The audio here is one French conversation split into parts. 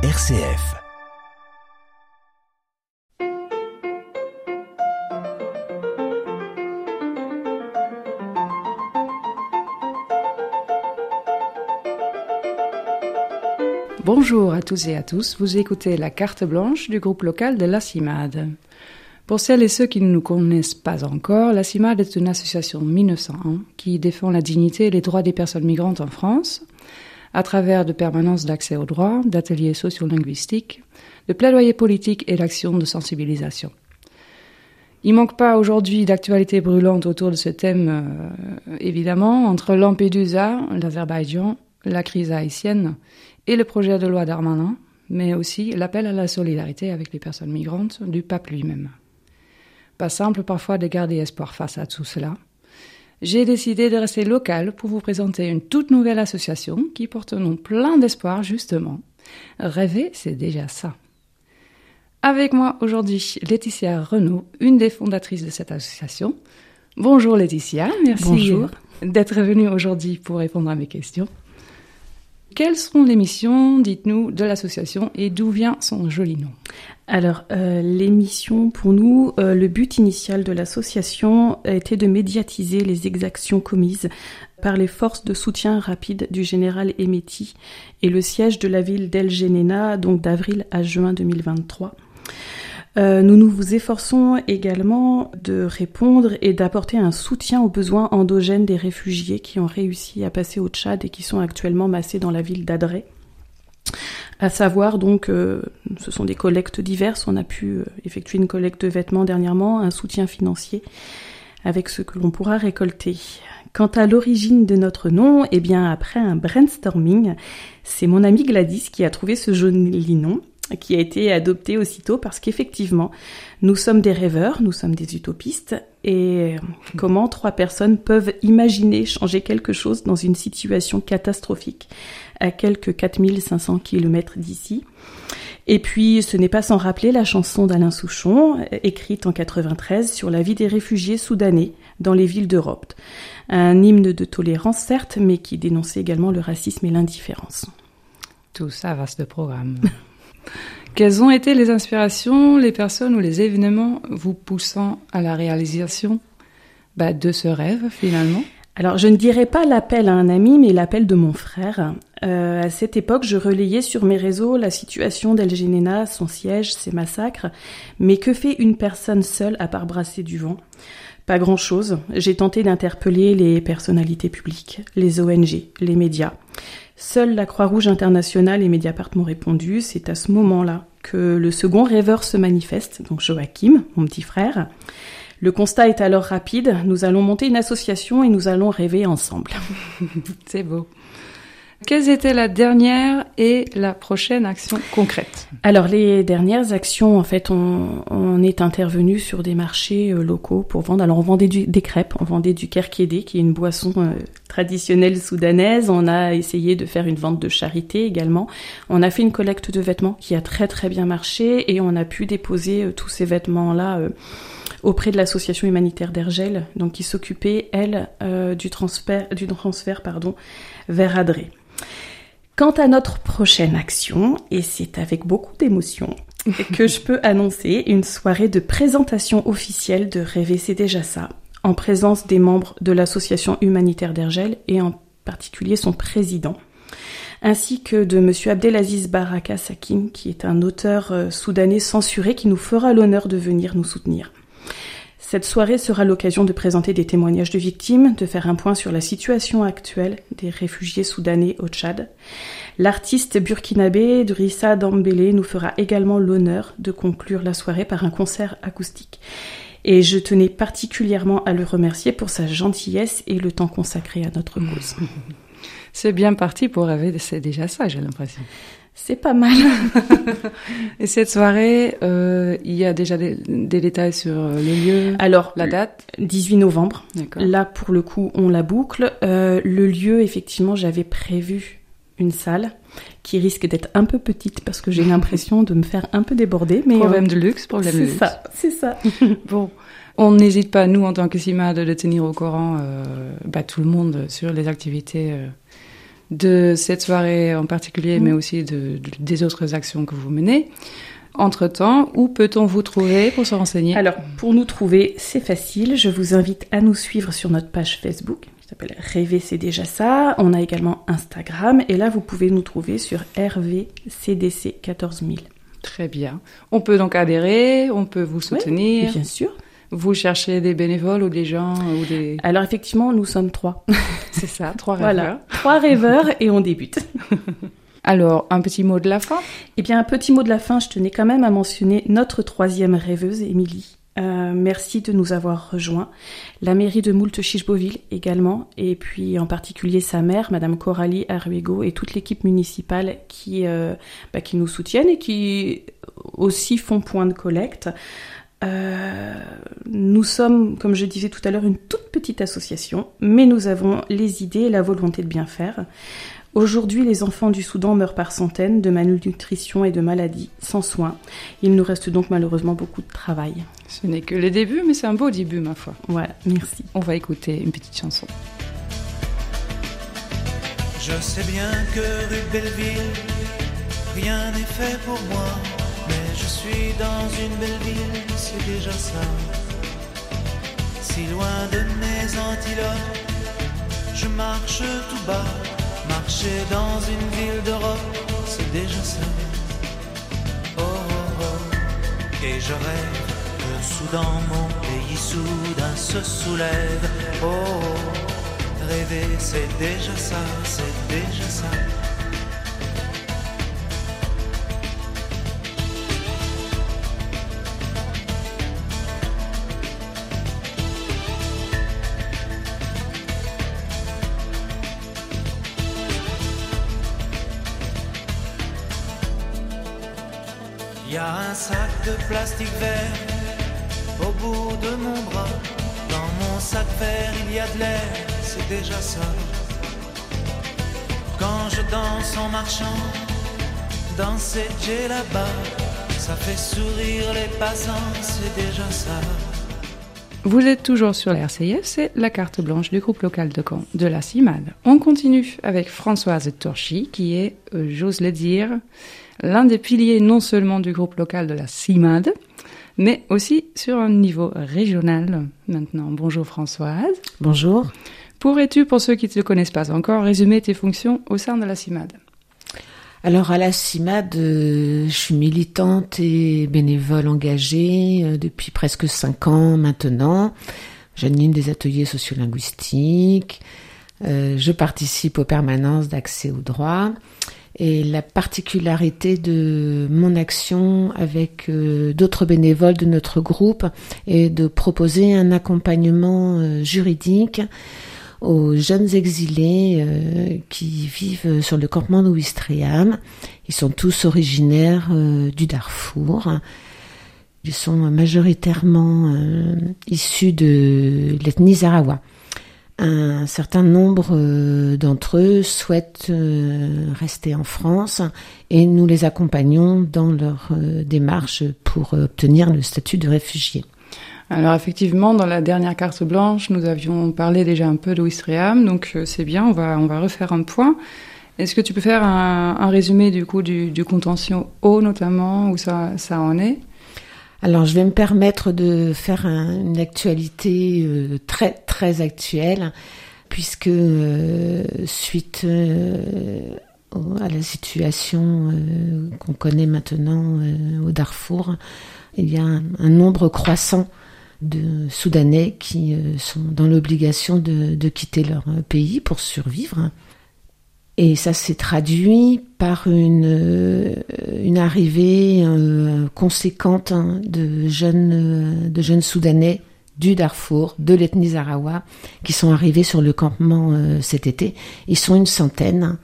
RCF. Bonjour à tous et à tous, vous écoutez la carte blanche du groupe local de la CIMAD. Pour celles et ceux qui ne nous connaissent pas encore, la CIMAD est une association 1901 qui défend la dignité et les droits des personnes migrantes en France à travers de permanences d'accès aux droits, d'ateliers sociolinguistiques, de plaidoyer politique et d'actions de sensibilisation. Il manque pas aujourd'hui d'actualité brûlante autour de ce thème, euh, évidemment, entre Lampedusa, l'Azerbaïdjan, la crise haïtienne et le projet de loi d'Armanin, mais aussi l'appel à la solidarité avec les personnes migrantes du pape lui-même. Pas simple parfois de garder espoir face à tout cela, j'ai décidé de rester local pour vous présenter une toute nouvelle association qui porte un nom plein d'espoir justement. Rêver, c'est déjà ça. Avec moi aujourd'hui, Laetitia Renaud, une des fondatrices de cette association. Bonjour Laetitia, merci d'être venue aujourd'hui pour répondre à mes questions. Quelles sont les missions, dites-nous, de l'association et d'où vient son joli nom alors, euh, les missions, pour nous, euh, le but initial de l'association était de médiatiser les exactions commises par les forces de soutien rapide du général Emeti et le siège de la ville d'El Genena, donc d'avril à juin 2023. Euh, nous nous efforçons également de répondre et d'apporter un soutien aux besoins endogènes des réfugiés qui ont réussi à passer au Tchad et qui sont actuellement massés dans la ville d'Adré. À savoir donc, euh, ce sont des collectes diverses. On a pu euh, effectuer une collecte de vêtements dernièrement, un soutien financier avec ce que l'on pourra récolter. Quant à l'origine de notre nom, eh bien après un brainstorming, c'est mon ami Gladys qui a trouvé ce joli nom qui a été adopté aussitôt parce qu'effectivement, nous sommes des rêveurs, nous sommes des utopistes, et comment trois personnes peuvent imaginer changer quelque chose dans une situation catastrophique à quelques 4500 km d'ici. Et puis, ce n'est pas sans rappeler la chanson d'Alain Souchon, écrite en 93 sur la vie des réfugiés soudanais dans les villes d'Europe. Un hymne de tolérance, certes, mais qui dénonçait également le racisme et l'indifférence. Tout ça, vaste programme. Quelles ont été les inspirations, les personnes ou les événements vous poussant à la réalisation bah, de ce rêve finalement? Alors, je ne dirais pas l'appel à un ami, mais l'appel de mon frère. Euh, à cette époque, je relayais sur mes réseaux la situation d'El Genena, son siège, ses massacres. Mais que fait une personne seule à part brasser du vent? Pas grand-chose. J'ai tenté d'interpeller les personnalités publiques, les ONG, les médias. Seule la Croix-Rouge internationale et Mediapart m'ont répondu. C'est à ce moment-là que le second rêveur se manifeste, donc Joachim, mon petit frère. Le constat est alors rapide. Nous allons monter une association et nous allons rêver ensemble. C'est beau. Quelles étaient la dernière et la prochaine action concrète? Alors les dernières actions, en fait, on, est intervenu sur des marchés euh, locaux pour vendre. Alors on vendait des crêpes, on vendait du kerkédé, qui est une boisson euh, traditionnelle soudanaise. On a essayé de faire une vente de charité également. On a fait une collecte de vêtements qui a très très bien marché et on a pu déposer euh, tous ces vêtements-là auprès de l'association humanitaire d'Ergel, donc qui s'occupait elle du transfert, du transfert pardon, vers Adré. Quant à notre prochaine action, et c'est avec beaucoup d'émotion que je peux annoncer une soirée de présentation officielle de Rêver c'est déjà ça, en présence des membres de l'association humanitaire d'Ergel et en particulier son président, ainsi que de M. Abdelaziz Baraka Sakin, qui est un auteur euh, soudanais censuré qui nous fera l'honneur de venir nous soutenir. Cette soirée sera l'occasion de présenter des témoignages de victimes, de faire un point sur la situation actuelle des réfugiés soudanais au Tchad. L'artiste burkinabé Drissa Dambélé nous fera également l'honneur de conclure la soirée par un concert acoustique. Et je tenais particulièrement à le remercier pour sa gentillesse et le temps consacré à notre cause. C'est bien parti pour rêver, c'est déjà ça, j'ai l'impression. C'est pas mal. Et cette soirée, euh, il y a déjà des, détails sur euh, le lieu, Alors, la date? 18 novembre. Là, pour le coup, on la boucle. Euh, le lieu, effectivement, j'avais prévu une salle qui risque d'être un peu petite parce que j'ai l'impression de me faire un peu déborder. Mais problème de luxe, problème de luxe. C'est ça, c'est ça. bon. On n'hésite pas, nous, en tant que CIMAD, de tenir au courant bah, tout le monde sur les activités de cette soirée en particulier, mais aussi de, des autres actions que vous menez. Entre-temps, où peut-on vous trouver pour se renseigner? Alors, pour nous trouver, c'est facile. Je vous invite à nous suivre sur notre page Facebook qui s'appelle Rêver, c'est déjà ça. On a également Instagram et là, vous pouvez nous trouver sur RVCDC 14000. Très bien. On peut donc adhérer, on peut vous soutenir. Oui, bien sûr. Vous cherchez des bénévoles ou des gens ou des... Alors effectivement, nous sommes trois. C'est ça, trois rêveurs. Voilà, trois rêveurs et on débute. Alors, un petit mot de la fin? Eh bien, un petit mot de la fin, je tenais quand même à mentionner notre troisième rêveuse, Émilie. Euh, merci de nous avoir rejoints. La mairie de moult beauville également, et puis en particulier sa mère, Madame Coralie Arruego, et toute l'équipe municipale qui, euh, bah, qui nous soutiennent et qui aussi font point de collecte. Euh, nous sommes, comme je disais tout à l'heure, une toute petite association, mais nous avons les idées et la volonté de bien faire. Aujourd'hui, les enfants du Soudan meurent par centaines de malnutrition et de maladies, sans soins. Il nous reste donc malheureusement beaucoup de travail. Ce n'est que le début, mais c'est un beau début, ma foi. Voilà, merci. On va écouter une petite chanson. Je sais bien que rue Belleville, rien n'est fait pour moi, je suis dans une belle ville, c'est déjà ça. Si loin de mes antilopes, je marche tout bas Marcher dans une ville d'Europe, c'est déjà ça. Oh, oh, oh. Et je rêve que soudain mon pays soudain se soulève. Oh, oh. rêver, c'est déjà ça, c'est déjà ça. Plastique vert au bout de mon bras. Dans mon sac vert, il y a de l'air, c'est déjà ça. Quand je danse en marchant, danser j'ai là-bas, ça fait sourire les passants, c'est déjà ça. Vous êtes toujours sur la RCF, c'est la carte blanche du groupe local de Caen, de la CIMAD. On continue avec Françoise Torchy, qui est, euh, j'ose le dire, l'un des piliers non seulement du groupe local de la CIMAD, mais aussi sur un niveau régional maintenant. Bonjour Françoise. Bonjour. Pourrais-tu, pour ceux qui ne te connaissent pas encore, résumer tes fonctions au sein de la CIMAD alors à la CIMAD, je suis militante et bénévole engagée euh, depuis presque cinq ans maintenant. J'anime des ateliers sociolinguistiques, euh, je participe aux permanences d'accès au droit et la particularité de mon action avec euh, d'autres bénévoles de notre groupe est de proposer un accompagnement juridique aux jeunes exilés euh, qui vivent sur le campement de Ouistreham. Ils sont tous originaires du Darfour. Ils sont majoritairement issus de l'ethnie Zarawa un certain nombre euh, d'entre eux souhaitent euh, rester en France et nous les accompagnons dans leur euh, démarche pour obtenir le statut de réfugié. Alors effectivement, dans la dernière carte blanche, nous avions parlé déjà un peu de Wistreham, donc c'est bien, on va, on va refaire un point. Est-ce que tu peux faire un, résumé du coup du, contentieux eau notamment, où ça, ça en est? Alors, je vais me permettre de faire une actualité euh, très très actuelle, puisque euh, suite euh, à la situation qu'on connaît maintenant au Darfour, il y a un, nombre croissant de Soudanais qui sont dans l'obligation de, quitter leur pays pour survivre. Et ça s'est traduit par une, euh, arrivée euh, conséquente hein, de jeunes, euh, de jeunes Soudanais du Darfour, de l'ethnie Zarawa, qui sont arrivés sur le campement cet été. Ils sont une centaine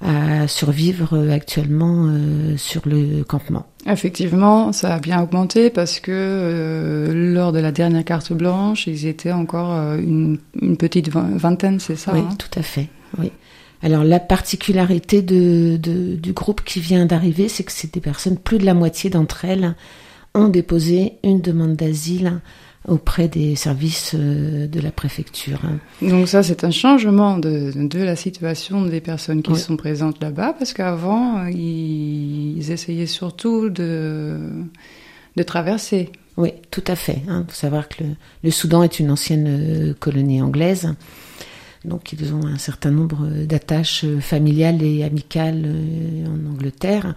à survivre actuellement sur le campement. Effectivement, ça a bien augmenté parce que lors de la dernière carte blanche, ils étaient encore une, une petite vingtaine, c'est ça Oui, hein? tout à fait. Oui. Alors la particularité de, du groupe qui vient d'arriver, c'est que c'est des personnes, plus de la moitié d'entre elles ont déposé une demande d'asile auprès des services euh, de la préfecture. Donc ça, c'est un changement de, de, la situation des personnes qui sont présentes là-bas, parce qu'avant, ils essayaient surtout de, de traverser. Oui, tout à fait. Il hein. faut savoir que le, le, Soudan est une ancienne euh, colonie anglaise. Donc ils ont un certain nombre d'attaches familiales et amicales en Angleterre.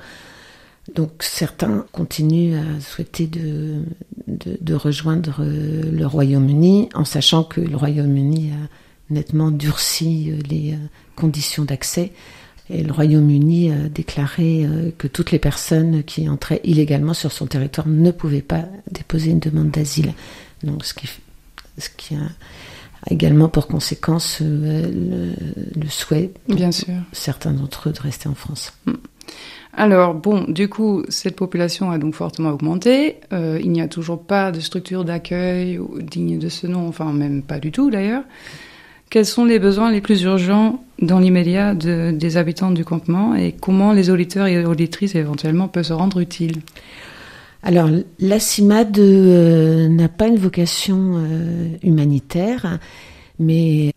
Donc certains continuent à souhaiter de, de, rejoindre euh, le Royaume-Uni en sachant que le Royaume-Uni a nettement durci euh, les euh, conditions d'accès. Et le Royaume-Uni a déclaré que toutes les personnes qui entraient illégalement sur son territoire ne pouvaient pas déposer une demande d'asile. Donc ce qui, ce qui a également pour conséquence le, souhait Bien sûr. certains d'entre eux de rester en France. Alors, bon, du coup, cette population a donc fortement augmenté. Euh, il n'y a toujours pas de structure d'accueil digne de ce nom, enfin, même pas du tout d'ailleurs. Quels sont les besoins les plus urgents dans l'immédiat des habitants du campement et comment les auditeurs et auditrices éventuellement peuvent se rendre utiles? Alors, la CIMAD euh, n'a pas une vocation euh, humanitaire, mais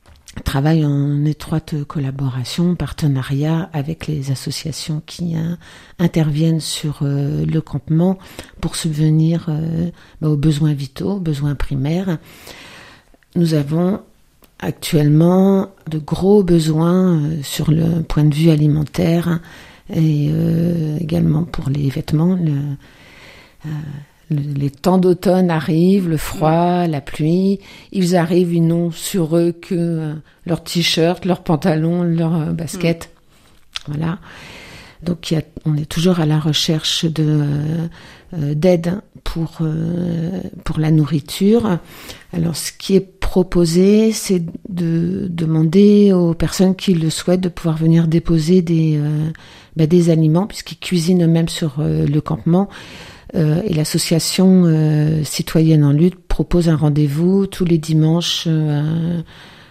travaille en étroite collaboration, partenariat avec les associations qui hein, interviennent sur euh, le campement pour subvenir euh, bah, aux besoins vitaux, aux besoins primaires. Nous avons actuellement de gros besoins euh, sur le point de vue alimentaire et également pour les vêtements. Les temps d'automne arrivent, le froid, la pluie. Ils arrivent, ils n'ont sur eux que euh, leur t-shirt, leurs pantalons, leurs euh, baskets. Mm. Voilà. Donc on est toujours à la recherche de euh, d'aide pour pour la nourriture. Alors ce qui est proposé, c'est de demander aux personnes qui le souhaitent de pouvoir venir déposer des bah, des aliments puisqu'ils cuisinent eux-mêmes sur le campement. Euh, et l'association euh, citoyenne en lutte propose un rendez-vous tous les dimanches euh,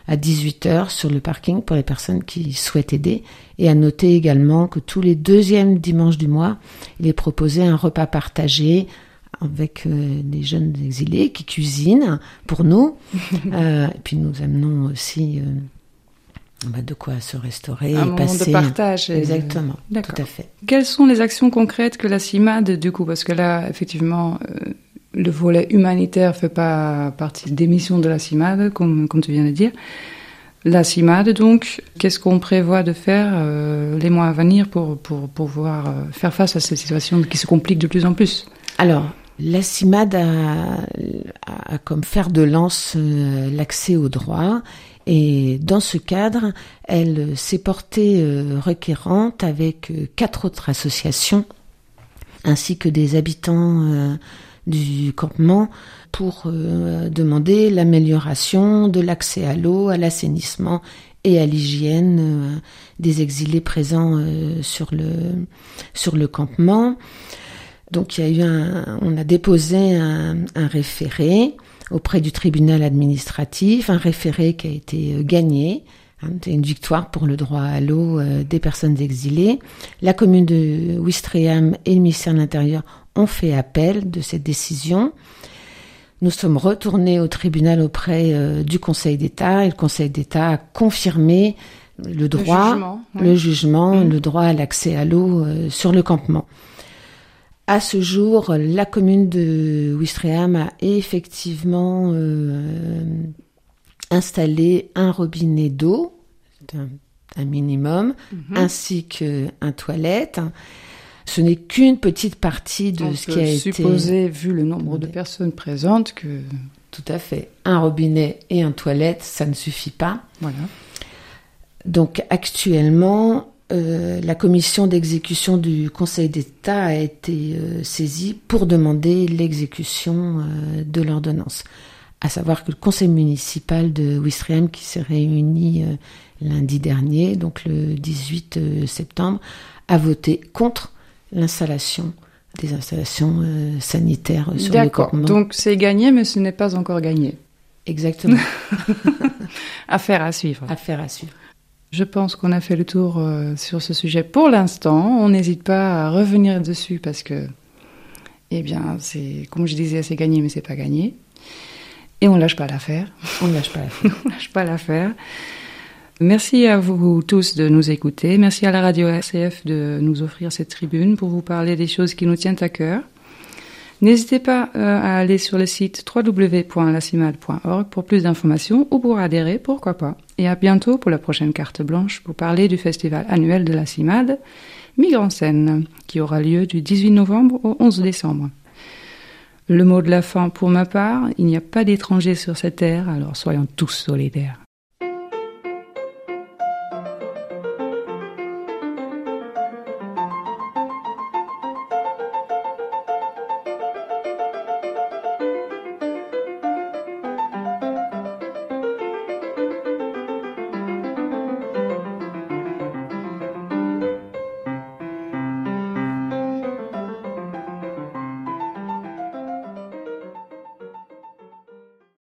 à 18h sur le parking pour les personnes qui souhaitent aider. Et à noter également que tous les deuxièmes dimanches du mois, il est proposé un repas partagé avec des jeunes exilés qui cuisinent pour nous. et puis nous amenons aussi bah, de quoi se restaurer un et passer. de partage. Exactement, tout à fait. Quelles sont les actions concrètes que la CIMAD, du coup, parce que là, effectivement, euh, le volet humanitaire fait pas partie des missions de la CIMAD, comme, comme tu viens de dire. La CIMAD, donc, qu'est-ce qu'on prévoit de faire euh, les mois à venir pour, pour, pouvoir euh, faire face à cette situation qui se complique de plus en plus? Alors, la CIMAD a, comme fer de lance l'accès aux droits et dans ce cadre, elle s'est portée euh, requérante avec euh, quatre autres associations, ainsi que des habitants euh, du campement, pour demander l'amélioration de l'accès à l'eau, à l'assainissement et à l'hygiène des exilés présents sur le sur le campement. Donc il y a eu un, on a déposé un, un référé auprès du tribunal administratif, un référé qui a été euh, gagné, hein, une victoire pour le droit à l'eau euh, des personnes exilées. La commune de Ouistreham et le ministère de l'Intérieur ont fait appel de cette décision. Nous sommes retournés au tribunal auprès euh, du Conseil d'État et le Conseil d'État a confirmé le droit, le jugement, le, mmh. droit à l'accès à l'eau sur le campement. À ce jour, la commune de Ouistreham a effectivement euh, installé un robinet d'eau, un, minimum, mhm. ainsi qu'un toilette. Ce n'est qu'une petite partie de ce qui a été supposé, vu le nombre de personnes présentes, que tout à fait, un robinet et un toilette, ça ne suffit pas. Voilà. Donc actuellement, euh, la commission d'exécution du Conseil d'État a été euh, saisie pour demander l'exécution euh, de l'ordonnance. À savoir que le conseil municipal de Wistreham, qui s'est réuni lundi dernier, donc le 18 septembre, a voté contre l'installation des installations sanitaires sur le campement. Donc c'est gagné, mais ce n'est pas encore gagné. Exactement. Affaire à suivre. Affaire à suivre. Je pense qu'on a fait le tour euh, sur ce sujet pour l'instant. On n'hésite pas à revenir dessus parce que, eh bien, c'est, comme je disais, c'est gagné, mais c'est pas gagné. Et on lâche pas l'affaire. On lâche pas l'affaire. on lâche pas l'affaire. Merci à vous tous de nous écouter. Merci à la radio RCF de nous offrir cette tribune pour vous parler des choses qui nous tiennent à cœur. N'hésitez pas euh, à aller sur le site www.lacimade.org pour plus d'informations ou pour adhérer, pourquoi pas. Et à bientôt pour la prochaine carte blanche pour parler du festival annuel de la CIMAD, Migrant Scène, qui aura lieu du 18 novembre au 11 décembre. Le mot de la fin pour ma part, il n'y a pas d'étrangers sur cette terre, alors soyons tous solidaires.